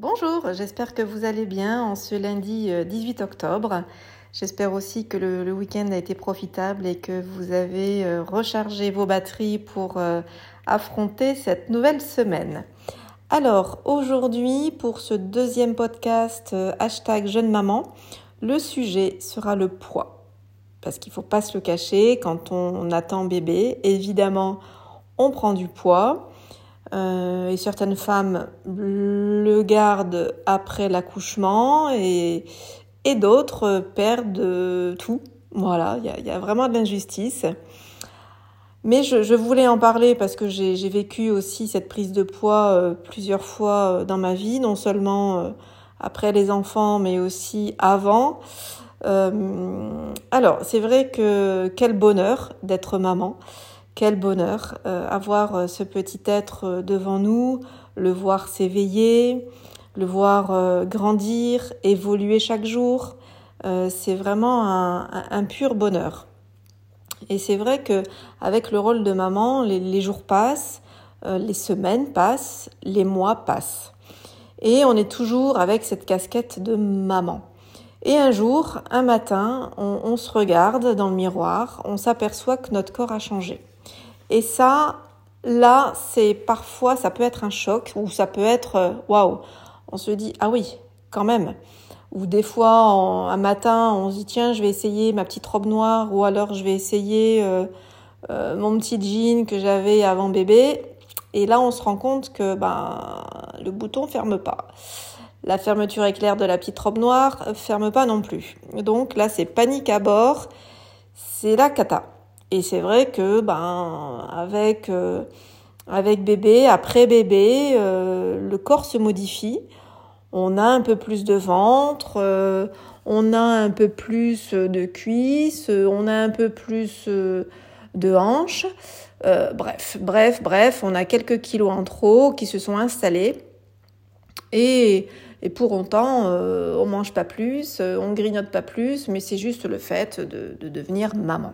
Bonjour, j'espère que vous allez bien en ce lundi 18 octobre. J'espère aussi que le, week-end a été profitable et que vous avez euh, rechargé vos batteries pour euh, affronter cette nouvelle semaine. Alors aujourd'hui, pour ce deuxième podcast euh, hashtag jeune maman, le sujet sera le poids. Parce qu'il ne faut pas se le cacher, quand on attend bébé, évidemment, on prend du poids. Et certaines femmes le gardent après l'accouchement et, d'autres perdent tout. Voilà, il y, a vraiment de l'injustice. Mais je, voulais en parler parce que j'ai vécu aussi cette prise de poids euh, plusieurs fois euh, dans ma vie, non seulement euh, après les enfants, mais aussi avant. alors, c'est vrai que quel bonheur d'être maman, quel bonheur avoir ce petit être devant nous, le voir s'éveiller, le voir euh, grandir, évoluer chaque jour, euh, c'est vraiment un, pur bonheur. Et c'est vrai que avec le rôle de maman, les, jours passent, euh, les semaines passent, les mois passent. Et on est toujours avec cette casquette de maman. Et un jour, un matin, on se regarde dans le miroir, on s'aperçoit que notre corps a changé. Et ça, là, c'est parfois, ça peut être un choc ou ça peut être, waouh, on se dit ah oui, quand même. Ou des fois, un matin, on se dit tiens, je vais essayer ma petite robe noire, ou alors je vais essayer euh, euh, mon petit jean que j'avais avant bébé. Et là, on se rend compte que ben le bouton ferme pas. La fermeture éclair de la petite robe noire ferme pas non plus. Donc là, c'est panique à bord. C'est la cata. Et c'est vrai que ben avec euh, avec bébé, après bébé, le corps se modifie on a un peu plus de ventre, euh, on a un peu plus de cuisses, on a un peu plus euh, de hanches. Euh, bref, bref, bref, on a quelques kilos en trop qui se sont installés. Et, pour autant, on mange pas plus, on grignote pas plus, mais c'est juste le fait de, devenir maman.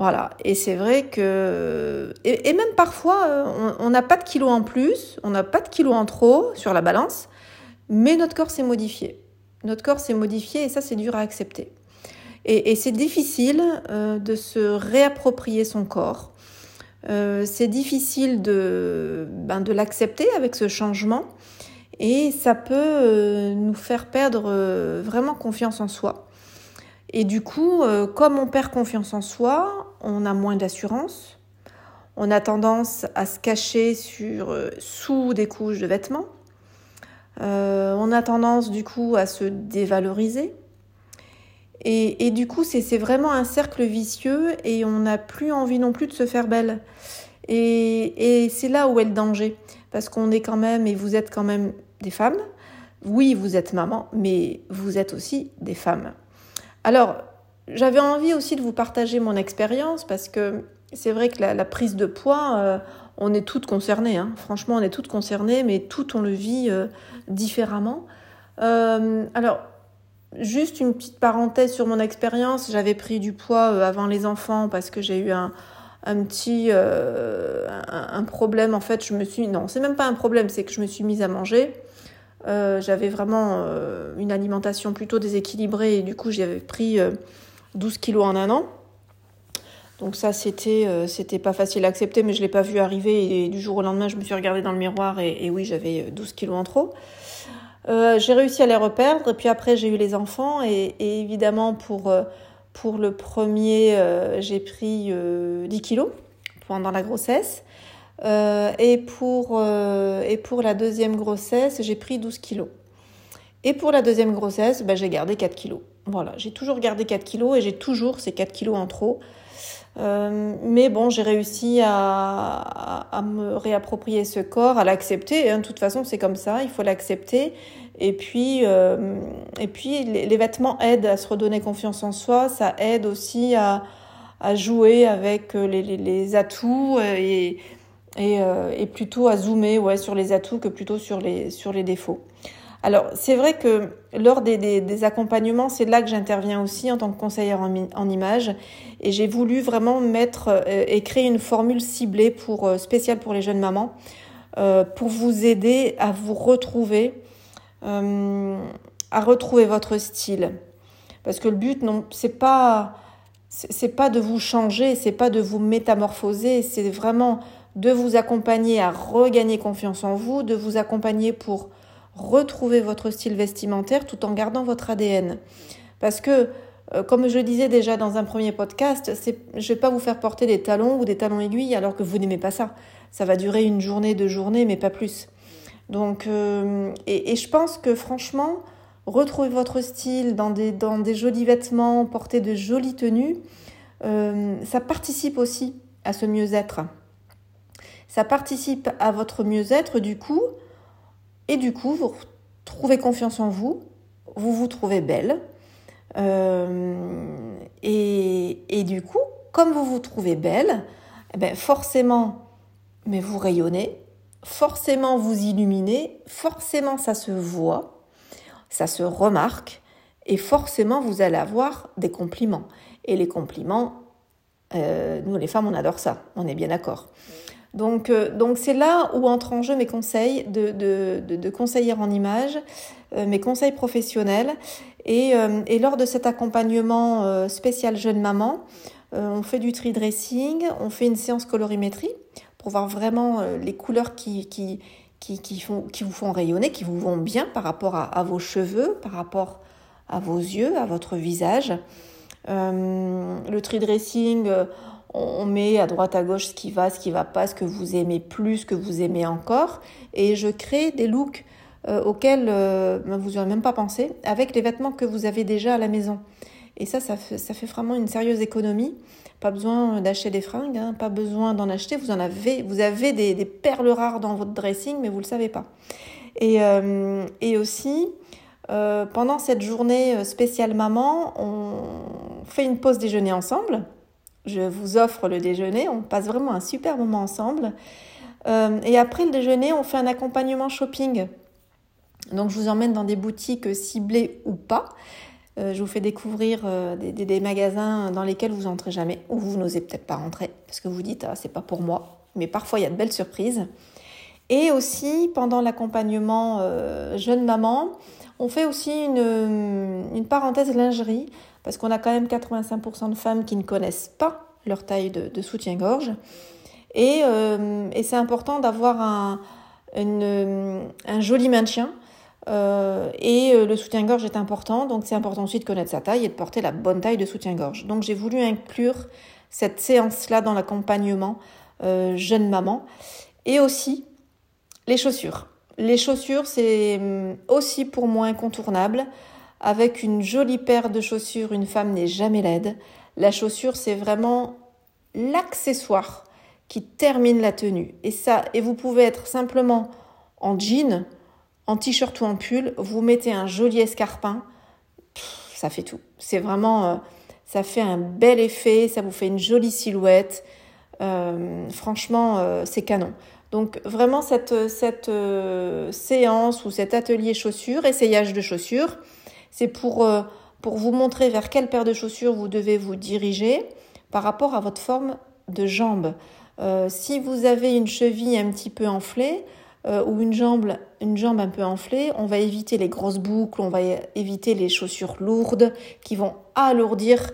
Voilà, et c'est vrai que... Et, même parfois, on n'a pas de kilos en plus, on n'a pas de kilos en trop sur la balance, mais notre corps s'est modifié. Notre corps s'est modifié et ça, c'est dur à accepter. Et, c'est difficile euh, de se réapproprier son corps. Euh, c'est difficile de, ben, de l'accepter avec ce changement. Et ça peut euh, nous faire perdre vraiment confiance en soi. Et du coup, comme on perd confiance en soi, on a moins d'assurance. On a tendance à se cacher sur, sous des couches de vêtements. Euh, on a tendance du coup à se dévaloriser. Et, du coup, c'est vraiment un cercle vicieux et on n'a plus envie non plus de se faire belle. Et, c'est là où est le danger. Parce qu'on est quand même, et vous êtes quand même des femmes. Oui, vous êtes maman, mais vous êtes aussi des femmes. Alors, j'avais envie aussi de vous partager mon expérience parce que c'est vrai que la, prise de poids, euh, on est toutes concernées. Hein. Franchement, on est toutes concernées, mais toutes on le vit euh, différemment. Euh, alors, juste une petite parenthèse sur mon expérience. J'avais pris du poids avant les enfants parce que j'ai eu un, petit un, problème. En fait, je me suis non, c'est même pas un problème, c'est que je me suis mise à manger. J'avais vraiment une alimentation plutôt déséquilibrée et du coup j'avais pris 12 kilos en un an. Donc ça, c'était euh, pas facile à accepter, mais je l'ai pas vu arriver. Et du jour au lendemain, je me suis regardée dans le miroir et, oui, j'avais 12 kilos en trop. Euh, j'ai réussi à les reperdre. Et puis après, j'ai eu les enfants. Et, évidemment, pour, euh, pour le premier, j'ai pris 10 kilos pendant la grossesse. Et, pour, et pour la deuxième grossesse, j'ai pris 12 kilos. Et pour la deuxième grossesse, ben, j'ai gardé 4 kilos. Voilà, j'ai toujours gardé 4 kilos et j'ai toujours ces 4 kilos en trop. Euh, mais bon, j'ai réussi à, à, me réapproprier ce corps, à l'accepter. Hein. De toute façon, c'est comme ça, il faut l'accepter. Et puis, euh, et puis les, vêtements aident à se redonner confiance en soi. Ça aide aussi à, à jouer avec les, les, les atouts et, et, et, plutôt à zoomer ouais, sur les atouts que plutôt sur les, sur les défauts. Alors, c'est vrai que lors des, accompagnements, c'est là que j'interviens aussi en tant que conseillère en, images. Et j'ai voulu vraiment mettre euh, et créer une formule ciblée pour, euh, spéciale pour les jeunes mamans, euh, pour vous aider à vous retrouver à retrouver votre style. Parce que le but, non, c'est pas, pas de vous changer, c'est pas de vous métamorphoser, c'est vraiment de vous accompagner à regagner confiance en vous, de vous accompagner pour retrouver votre style vestimentaire tout en gardant votre ADN. Parce que, euh, comme je disais déjà dans un premier podcast, je ne vais pas vous faire porter des talons ou des talons aiguilles alors que vous n'aimez pas ça. Ça va durer une journée, deux journées, mais pas plus. Donc, euh, et, je pense que franchement, retrouver votre style dans des, dans des jolis vêtements, porter de jolies tenues, euh, ça participe aussi à ce mieux-être. Ça participe à votre mieux-être du coup, et du coup, vous trouvez confiance en vous, vous vous trouvez belle, euh, et, et, du coup, comme vous vous trouvez belle, eh ben forcément, mais vous rayonnez, forcément vous illuminez, forcément ça se voit, ça se remarque, et forcément vous allez avoir des compliments. Et les compliments, euh, nous les femmes, on adore ça, on est bien d'accord. Donc, euh, donc c'est là où entrent en jeu mes conseils de, de, de, conseillère en image, euh, mes conseils professionnels. Et, et, lors de cet accompagnement spécial jeune maman, on fait du tree dressing, on fait une séance colorimétrie pour voir vraiment euh, les couleurs qui, qui, qui, font, qui vous font rayonner, qui vous vont bien par rapport à, vos cheveux, par rapport à vos yeux, à votre visage. Euh, le tree dressing, euh, on met à droite à gauche ce qui va, ce qui va pas, ce que vous aimez plus, ce que vous aimez encore. Et je crée des looks auxquels ben, vous n'aurez même pas pensé avec les vêtements que vous avez déjà à la maison. Et ça, ça fait, vraiment une sérieuse économie. Pas besoin d'acheter des fringues, hein, pas besoin d'en acheter. Vous en avez, vous avez des, perles rares dans votre dressing, mais vous ne le savez pas. Et, euh, et aussi, euh, pendant cette journée euh, spéciale maman, on fait une pause déjeuner ensemble. Je vous offre le déjeuner, on passe vraiment un super moment ensemble. et après le déjeuner, on fait un accompagnement shopping. Donc je vous emmène dans des boutiques ciblées ou pas. Euh, je vous fais découvrir euh, des, magasins dans lesquels vous entrez jamais, ou vous n'osez peut-être pas rentrer, parce que vous dites ah, c'est pas pour moi. Mais parfois il y a de belles surprises. Et aussi pendant l'accompagnement euh, jeune maman, on fait aussi une parenthèse lingerie, parce qu'on a quand même 85% de femmes qui ne connaissent pas leur taille de, soutien-gorge. Et, et c'est important d'avoir un, un joli maintien euh, et euh, le soutien-gorge est important, donc c'est important aussi de connaître sa taille et de porter la bonne taille de soutien-gorge. Donc j'ai voulu inclure cette séance-là dans l'accompagnement euh, jeune maman. Et aussi les chaussures. Les chaussures, c'est aussi pour moi incontournable. Avec une jolie paire de chaussures, une femme n'est jamais laide. La chaussure, c'est vraiment l'accessoire qui termine la tenue. Et ça, et vous pouvez être simplement en jean, en t-shirt ou en pull, vous mettez un joli escarpin, ça fait tout. C'est vraiment, euh, ça fait un bel effet, ça vous fait une jolie silhouette. Euh, franchement, euh, c'est canon. Donc vraiment cette, cette séance ou cet atelier chaussures, essayage de chaussures, c'est pour, pour vous montrer vers quelle paire de chaussures vous devez vous diriger par rapport à votre forme de jambe. si vous avez une cheville un petit peu enflée, euh, ou une jambe, une jambe un peu enflée, on va éviter les grosses boucles, on va éviter les chaussures lourdes qui vont alourdir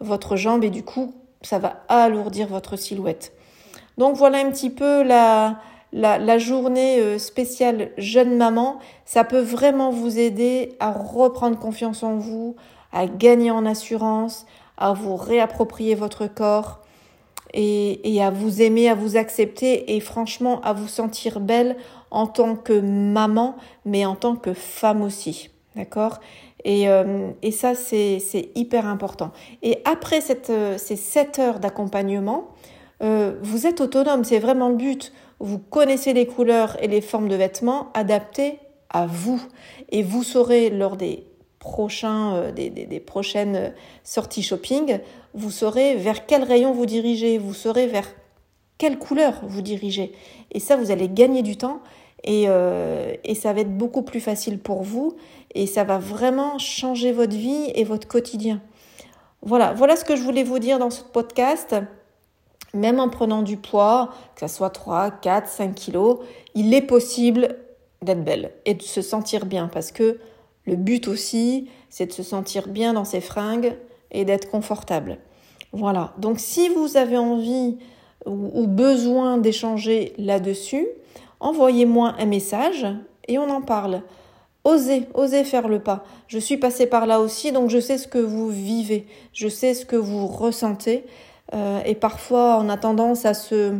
votre jambe et du coup, ça va alourdir votre silhouette. Donc voilà un petit peu la, la, journée euh, spéciale jeune maman. Ça peut vraiment vous aider à reprendre confiance en vous, à gagner en assurance, à vous réapproprier votre corps et, à vous aimer, à vous accepter et franchement à vous sentir belle en tant que maman, mais en tant que femme aussi. D'accord? Et, euh, et, ça, c'est hyper important. Et après cette, euh, ces 7 heures d'accompagnement, vous êtes autonome, c'est vraiment le but. Vous connaissez les couleurs et les formes de vêtements adaptés à vous. Et vous saurez lors des euh, prochaines euh, sorties shopping, vous saurez vers quel rayon vous dirigez, vous saurez vers quelle couleur vous dirigez. Et ça, vous allez gagner du temps et, euh, et ça va être beaucoup plus facile pour vous et ça va vraiment changer votre vie et votre quotidien. Voilà, voilà ce que je voulais vous dire dans ce podcast. Même en prenant du poids, que ce soit 3, 4, 5 kilos, il est possible d'être belle et de se sentir bien parce que le but aussi, c'est de se sentir bien dans ses fringues et d'être confortable. Voilà. Donc si vous avez envie ou, besoin d'échanger là-dessus, envoyez-moi un message et on en parle. Osez, osez faire le pas. Je suis passée par là aussi, donc je sais ce que vous vivez, je sais ce que vous ressentez. Euh, et parfois, on a tendance à se,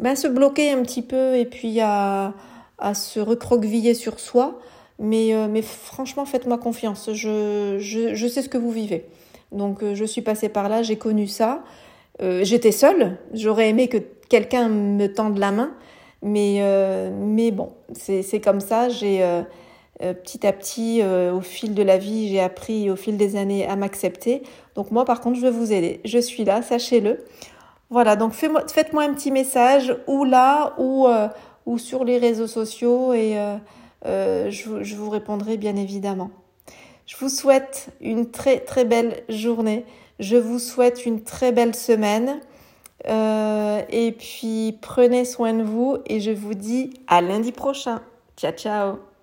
ben, se bloquer un petit peu et puis à, à se recroqueviller sur soi. Mais, euh, mais franchement, faites-moi confiance. Je, je, je, sais ce que vous vivez. Donc, euh, je suis passée par là, j'ai connu ça. J'étais seule. J'aurais aimé que quelqu'un me tende la main. Mais, mais bon, c'est comme ça. J'ai petit à petit, au fil de la vie, j'ai appris au fil des années à m'accepter. Donc, moi, par contre, je vais vous aider. Je suis là, sachez-le. Voilà, donc faites-moi un petit message ou là ou, ou sur les réseaux sociaux et euh, je, vous répondrai bien évidemment. Je vous souhaite une très très belle journée. Je vous souhaite une très belle semaine. Euh, et puis prenez soin de vous et je vous dis à lundi prochain. Ciao ciao